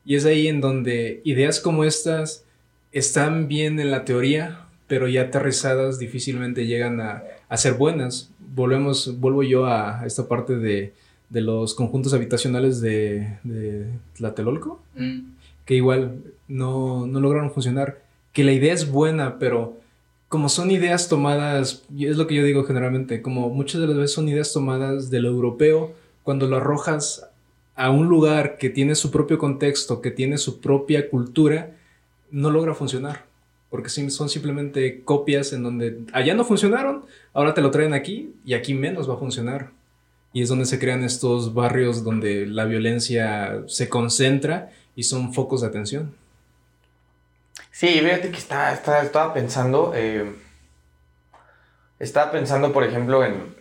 Y es ahí en donde ideas como estas están bien en la teoría, pero ya aterrizadas difícilmente llegan a, ser buenas. Volvemos, vuelvo yo a esta parte de, los conjuntos habitacionales de, de Tlatelolco, mm. que igual no, no lograron funcionar. Que la idea es buena, pero como son ideas tomadas, y es lo que yo digo generalmente, como muchas de las veces son ideas tomadas de lo europeo, cuando lo arrojas a un lugar que tiene su propio contexto, que tiene su propia cultura, no logra funcionar. Porque son simplemente copias en donde allá no funcionaron, ahora te lo traen aquí y aquí menos va a funcionar. Y es donde se crean estos barrios donde la violencia se concentra y son focos de atención. Sí, fíjate que está, estaba pensando, eh, estaba pensando, por ejemplo, en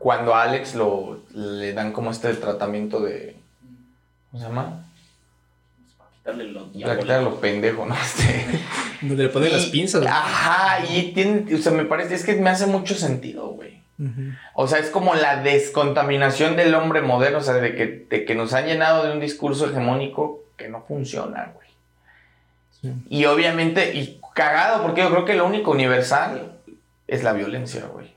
cuando a Alex lo, le dan como este tratamiento de, ¿cómo se llama? Quitarle lo, quitarle lo pendejo, ¿no? <laughs> Este, Donde le ponen las pinzas. Ajá, y tiene, o sea, me parece, es que me hace mucho sentido, güey. O sea, es como la descontaminación del hombre moderno, o sea, de que, de que nos han llenado de un discurso hegemónico que no funciona, güey. Y obviamente, y cagado, porque yo creo que lo único universal es la violencia, güey.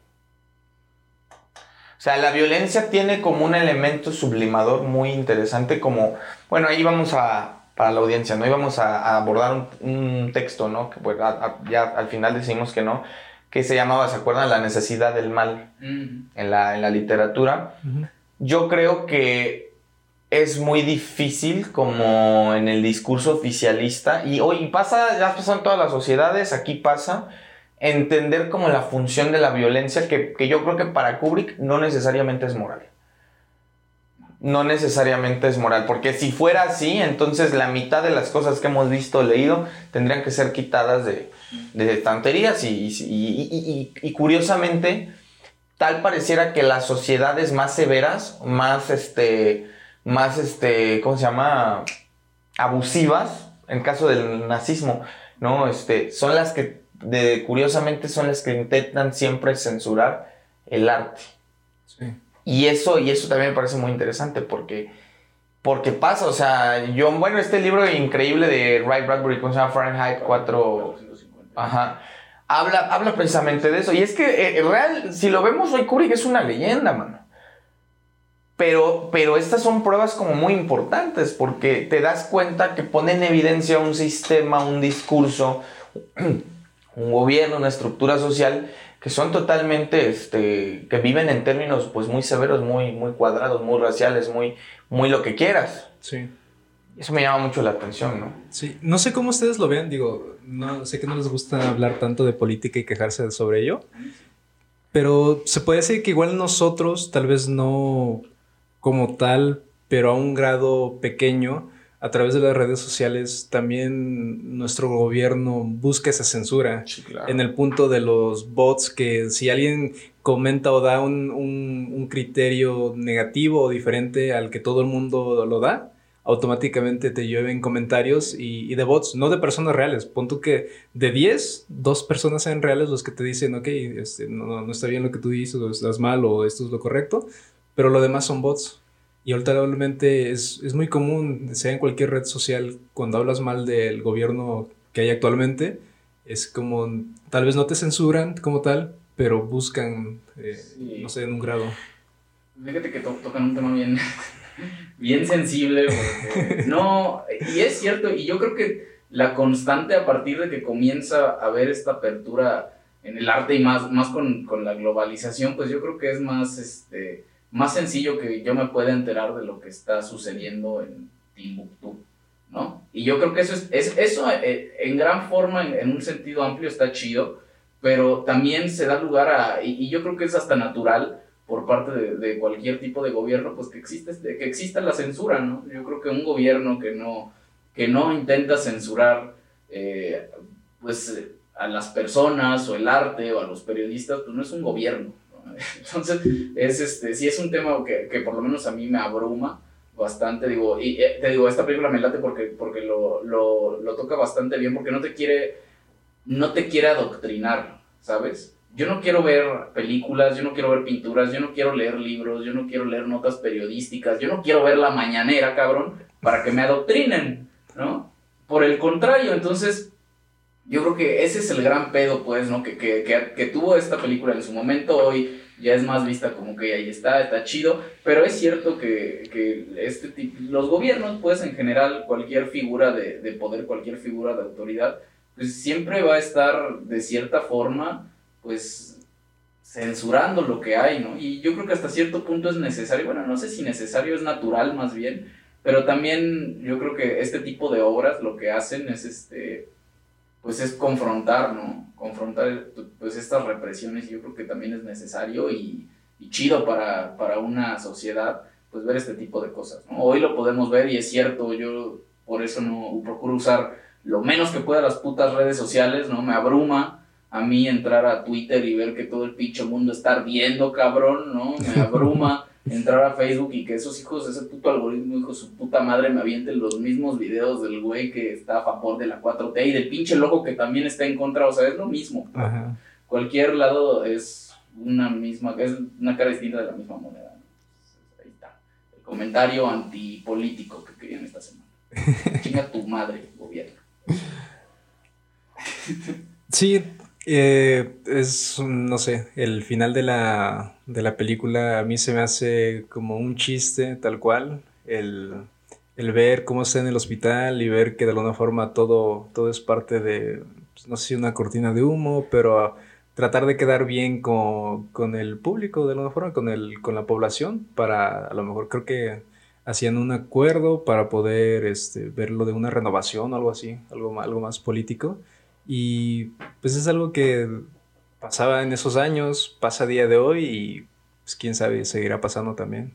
O sea, la violencia tiene como un elemento sublimador muy interesante, como, bueno, ahí vamos a, para la audiencia, ¿no? Íbamos a, abordar un, texto, ¿no? Que pues, ya al final decimos que no, que se llamaba, ¿se acuerdan? La necesidad del mal en, la, en, la, literatura. Yo creo que es muy difícil como en el discurso oficialista y hoy pasa, ya pasa en todas las sociedades, aquí pasa, entender como la función de la violencia que, que yo creo que para Kubrick no necesariamente es moral. No necesariamente es moral, porque si fuera así, entonces la mitad de las cosas que hemos visto, leído, tendrían que ser quitadas de, de estanterías y, y, curiosamente, tal pareciera que las sociedades más severas, más este, más, este, ¿cómo se llama? Abusivas, en caso del nazismo, ¿no? Este, son las que, de, curiosamente, son las que intentan siempre censurar el arte. Sí. Y eso, y eso también me parece muy interesante porque, porque pasa, o sea, yo, bueno, este libro increíble de Ray Bradbury, ¿cómo se llama? Fahrenheit 4... Ajá. Habla, habla precisamente de eso. Y es que, eh, real, si lo vemos hoy, Kubrick es una leyenda, mano. Pero, pero estas son pruebas como muy importantes porque te das cuenta que pone en evidencia un sistema, un discurso, <clears throat> un gobierno, una estructura social que son totalmente, este, que viven en términos pues muy severos, muy, muy cuadrados, muy raciales, muy, muy lo que quieras. Sí. Eso me llama mucho la atención, ¿no? Sí, no sé cómo ustedes lo vean, digo, no sé que no les gusta hablar tanto de política y quejarse sobre ello, pero se puede decir que igual nosotros tal vez no como tal, pero a un grado pequeño, a través de las redes sociales, también nuestro gobierno busca esa censura. En el punto de los bots, que si alguien comenta o da un, criterio negativo o diferente al que todo el mundo lo da, automáticamente te llueven comentarios y, de bots, no de personas reales. Punto que de 10, dos personas sean reales los que te dicen, ok, este, no, no, está bien lo que tú dices, o estás mal, o esto es lo correcto pero lo demás son bots. Y alternablemente es, es muy común, sea en cualquier red social, cuando hablas mal del gobierno que hay actualmente, es como, tal vez no te censuran como tal, pero buscan, eh, no sé, en un grado. Fíjate que tocan un tema bien, <laughs> bien sensible. no, y es cierto, y yo creo que la constante a partir de que comienza a haber esta apertura en el arte y más, más con, con la globalización, pues yo creo que es más, este, más sencillo que yo me pueda enterar de lo que está sucediendo en Timbuktu, ¿no? Y yo creo que eso, es, eso eh, en gran forma, en, un sentido amplio, está chido, pero también se da lugar a, y, yo creo que es hasta natural por parte de, cualquier tipo de gobierno, pues que, existe, que exista la censura, ¿no? Yo creo que un gobierno que no, que no intenta censurar, eh, pues, a las personas o el arte o a los periodistas, pues no es un gobierno, <laughs> Entonces, es este, sí es un tema que, que, por lo menos a mí me abruma bastante, digo, y eh, te digo, esta película me late porque, porque lo, lo, lo, toca bastante bien, porque no te quiere, no te quiere adoctrinar, ¿sabes? Yo no quiero ver películas, yo no quiero ver pinturas, yo no quiero leer libros, yo no quiero leer notas periodísticas, yo no quiero ver la mañanera, cabrón, para que me adoctrinen, ¿no? Por el contrario, entonces, yo creo que ese es el gran pedo, pues, ¿no? Que, que, que, que tuvo esta película en su momento, hoy ya es más vista como que ahí está, está chido, pero es cierto que, que este tipo, los gobiernos, pues, en general, cualquier figura de, de poder, cualquier figura de autoridad, pues siempre va a estar de cierta forma, pues censurando lo que hay, ¿no? Y yo creo que hasta cierto punto es necesario, bueno, no sé si necesario, es natural más bien, pero también yo creo que este tipo de obras lo que hacen es este pues es confrontar, ¿no? Confrontar pues estas represiones, yo creo que también es necesario y, y chido para, para una sociedad pues ver este tipo de cosas, ¿no? Hoy lo podemos ver y es cierto, yo por eso no procuro usar lo menos que pueda las putas redes sociales, ¿no? Me abruma a mí entrar a Twitter y ver que todo el pinche mundo está ardiendo, cabrón, ¿no? Me <laughs> abruma entrar a Facebook y que esos hijos, ese puto algoritmo, hijo su puta madre, me avienten los mismos videos del güey que está a favor de la 4T y del pinche loco que también está en contra, o sea, es lo mismo. Ajá. Cualquier lado es una misma, es una cara distinta de la misma moneda. ¿no? Ahí está. El comentario antipolítico que querían esta semana. <laughs> Chinga tu madre, gobierno. Sí, eh, es, un- no sé, el final de la, de la película a mí se me hace como un chiste tal cual, el, el ver cómo está en el hospital y ver que de alguna forma todo, todo es parte de, pues, no sé si una cortina de humo, pero tratar de quedar bien con, con el público de alguna forma, con el, con la población, para a lo mejor creo que hacían un acuerdo para poder este, verlo de una renovación o algo así, algo, algo más político. Y pues es algo que pasaba en esos años, pasa a día de hoy y pues quién sabe, seguirá pasando también.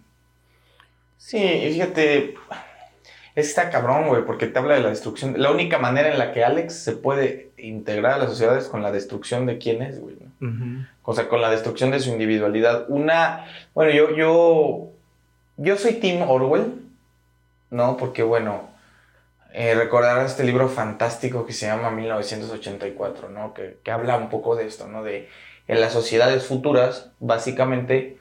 Sí, y fíjate, está cabrón, güey, porque te habla de la destrucción. La única manera en la que Alex se puede integrar a la sociedad es con la destrucción de quién es, güey. O sea, con la destrucción de su individualidad. Una, bueno, yo, yo, yo soy Tim Orwell, ¿no? Porque, bueno, eh, recordarán este libro fantástico que se llama 1984, ¿no? Que, que habla un poco de esto, ¿no? De en las sociedades futuras, básicamente,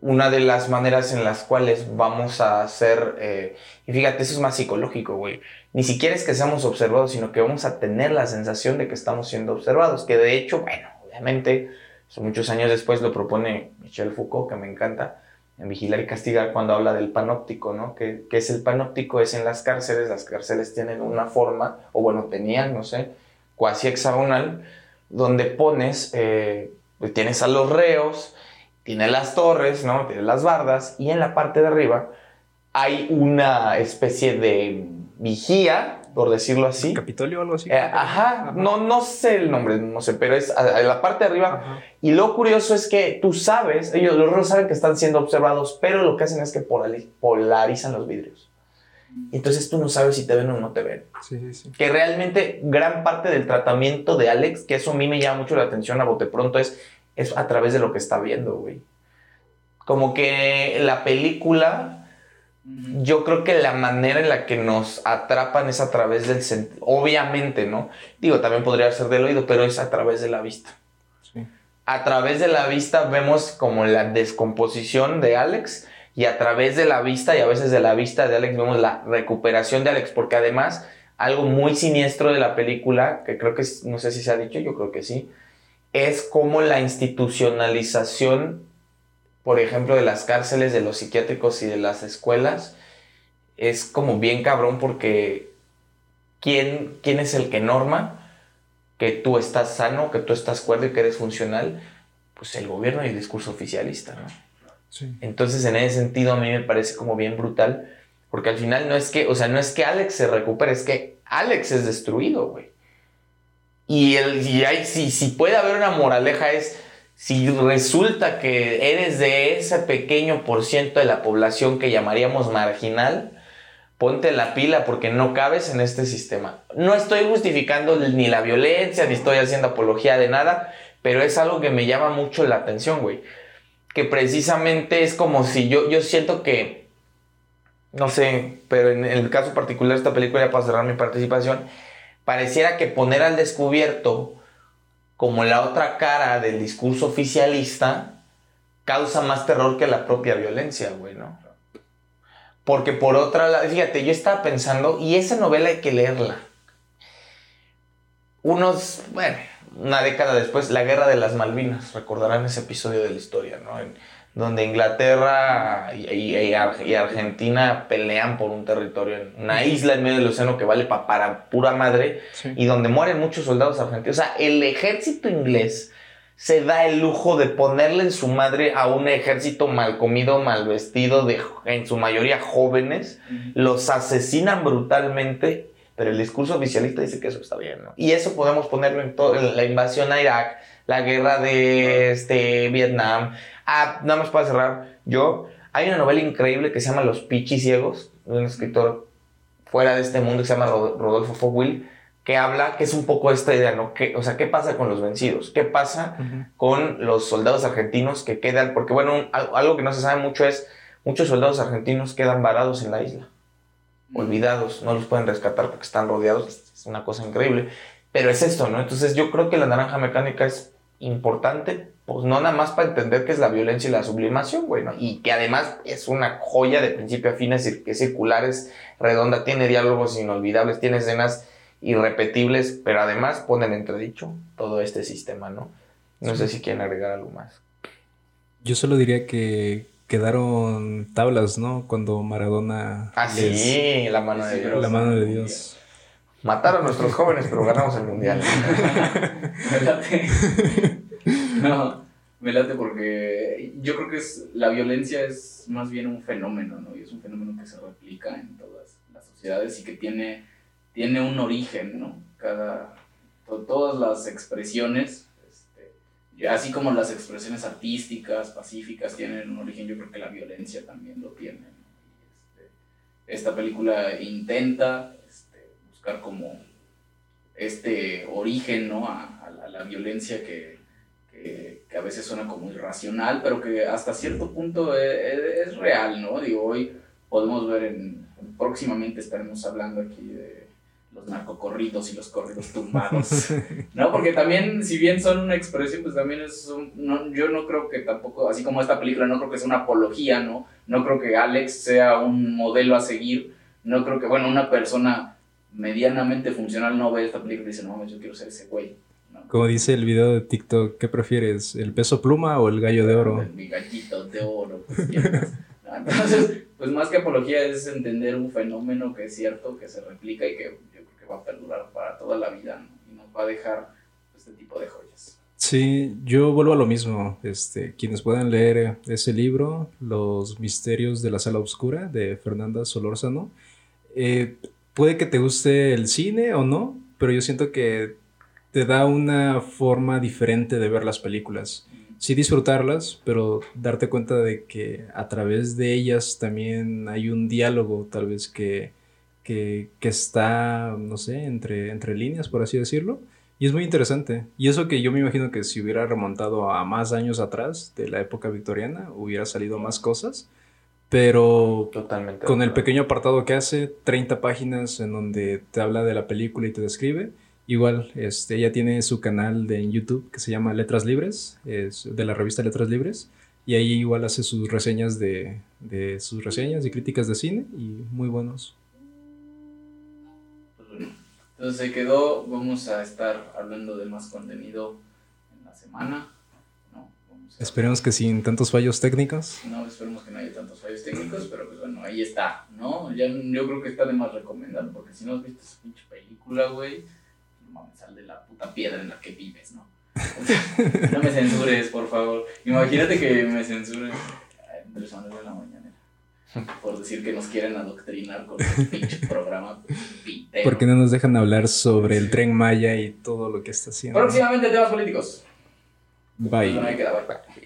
una de las maneras en las cuales vamos a hacer, eh, y fíjate, eso es más psicológico, güey. Ni siquiera es que seamos observados, sino que vamos a tener la sensación de que estamos siendo observados, que de hecho, bueno, obviamente, muchos años después lo propone Michel Foucault, que me encanta, en Vigilar y Castigar, cuando habla del panóptico, ¿no? Que, es el panóptico, es en las cárceles, las cárceles tienen una forma, o bueno, tenían, no sé, cuasi hexagonal, donde pones, eh, tienes a los reos, tienes las torres, ¿no? Tienes las bardas, y en la parte de arriba hay una especie de vigía, por decirlo así. ¿Capitolio o algo así? Eh, ajá, no, no sé el nombre, no sé, pero es a, a la parte de arriba. Ajá. Y lo curioso es que tú sabes, ellos los reos saben que están siendo observados, pero lo que hacen es que polari- polarizan los vidrios. Entonces tú no sabes si te ven o no te ven. Sí, sí, sí. Que realmente gran parte del tratamiento de Alex, que eso a mí me llama mucho la atención a bote pronto, es, es a través de lo que está viendo, güey. Como que la película. Yo creo que la manera en la que nos atrapan es a través del sentido. Obviamente, ¿no? Digo, también podría ser del oído, pero es a través de la vista. sí. A través de la vista vemos como la descomposición de Alex y a través de la vista y a veces de la vista de Alex vemos la recuperación de Alex, porque además algo muy siniestro de la película, que creo que no sé si se ha dicho, yo creo que sí, es como la institucionalización, por ejemplo, de las cárceles, de los psiquiátricos y de las escuelas, es como bien cabrón porque ¿quién, quién es el que norma que tú estás sano, que tú estás cuerdo y que eres funcional? Pues el gobierno y el discurso oficialista, ¿no? Sí. Entonces, en ese sentido, a mí me parece como bien brutal, porque al final no es que, o sea, no es que Alex se recupere, es que Alex es destruido, güey. Y, el, y hay, si, si puede haber una moraleja es, si resulta que eres de ese pequeño por ciento de la población que llamaríamos marginal, ponte la pila porque no cabes en este sistema. No estoy justificando ni la violencia, ni estoy haciendo apología de nada, pero es algo que me llama mucho la atención, güey que precisamente es como si yo, yo siento que, no sé, pero en el caso particular de esta película, para cerrar mi participación, pareciera que poner al descubierto como la otra cara del discurso oficialista causa más terror que la propia violencia, güey, ¿no? Porque por otra lado, fíjate, yo estaba pensando, y esa novela hay que leerla. Unos, bueno, una década después, la guerra de las Malvinas, recordarán ese episodio de la historia, ¿no? Donde Inglaterra y, y- y Ar- y Argentina pelean por un territorio, una isla en medio del océano que vale pa- para pura madre, Sí. y donde mueren muchos soldados argentinos. O sea, el ejército inglés se da el lujo de ponerle en su madre a un ejército mal comido, mal vestido, de, en su mayoría jóvenes, los asesinan brutalmente, pero el discurso oficialista dice que eso está bien, ¿no? Y eso podemos ponerlo en en la invasión a Irak, la guerra de este, Vietnam. Ah, nada más para cerrar, yo, hay una novela increíble que se llama Los Pichis Ciegos, de un escritor fuera de este mundo que se llama Rod- Rodolfo Fogwill, que habla, que es un poco esta idea, ¿no? Que, o sea, ¿qué pasa con los vencidos? ¿Qué pasa Ujú. con los soldados argentinos que quedan? Porque, bueno, un- al- algo que no se sabe mucho es, muchos soldados argentinos quedan varados en la isla olvidados, no los pueden rescatar porque están rodeados, es una cosa increíble. Pero es esto, ¿no? Entonces yo creo que la naranja mecánica es importante, pues no nada más para entender qué es la violencia y la sublimación, güey, ¿no? Y que además es una joya de principio a fin, es decir, que es circular, es redonda, tiene diálogos inolvidables, tiene escenas irrepetibles, pero además pone en entredicho todo este sistema, ¿no? No sé si quieren agregar algo más. Yo solo diría que quedaron tablas, ¿no? Cuando Maradona Ah, les- sí, la mano de Sí, Dios. la mano de Dios. Mataron a nuestros jóvenes, pero ganamos el mundial. <laughs> <laughs> No, me late porque yo creo que es, la violencia es más bien un fenómeno, ¿no? Y es un fenómeno que se replica en todas las sociedades y que tiene, tiene un origen, ¿no? Cada, to- todas las expresiones, este, así como las expresiones artísticas, pacíficas, tienen un origen, yo creo que la violencia también lo tiene, este, esta película intenta este, buscar como este origen ¿no? a la violencia que, que, a veces suena como irracional, pero que hasta cierto punto es, es real, ¿no? Digo, hoy podemos ver en, próximamente estaremos hablando aquí de los narcocorridos y los corridos tumbados, <laughs> ¿no? Porque también, si bien son una expresión, pues también es un, no, yo no creo que tampoco, así como esta película, no creo que sea una apología, ¿no? No creo que Alex sea un modelo a seguir, no creo que, bueno, una persona medianamente funcional no ve esta película y dice, no mames, yo quiero ser ese güey. Como dice el video de TikTok, ¿qué prefieres? ¿El peso pluma o el gallo de oro? Mi gallito de oro. pues. No, Entonces, pues más que apología es entender un fenómeno que es cierto, que se replica y que yo creo que va a perdurar para toda la vida ¿no? y nos va a dejar este tipo de joyas. Sí, yo vuelvo a lo mismo. Este, quienes puedan leer ese libro, Los misterios de la sala oscura, de Fernanda Solórzano, eh, puede que te guste el cine o no, pero yo siento que te da una forma diferente de ver las películas. Sí disfrutarlas, pero darte cuenta de que a través de ellas también hay un diálogo tal vez que, que, que está, no sé, entre, entre líneas, por así decirlo. Y es muy interesante. Y eso que yo me imagino que si hubiera remontado a más años atrás de la época victoriana, hubiera salido más cosas. Pero Totalmente. con el pequeño apartado que hace, 30 páginas en donde te habla de la película y te describe. Igual, este, ella tiene su canal de en YouTube que se llama Letras Libres, es de la revista Letras Libres. Y ahí igual hace sus reseñas de, de sus reseñas y críticas de cine y muy buenos. Bueno, entonces se quedó, vamos a estar hablando de más contenido en la semana. ¿no? Vamos a- Esperemos que sin tantos fallos técnicos. No, esperemos que no haya tantos fallos técnicos, pero pues bueno, ahí está, ¿no? Ya, yo creo que está de más recomendar, porque si no has visto esa pinche película, güey, mames, sal de la puta piedra en la que vives, ¿no? <laughs> no me censures, por favor. Imagínate que me censuren en tres horas de la mañana por decir que nos quieren adoctrinar con un pinche programa pitero. Porque no nos dejan hablar sobre el tren Maya y todo lo que está haciendo. Próximamente temas políticos. Bye. Bueno, ahí queda, bye.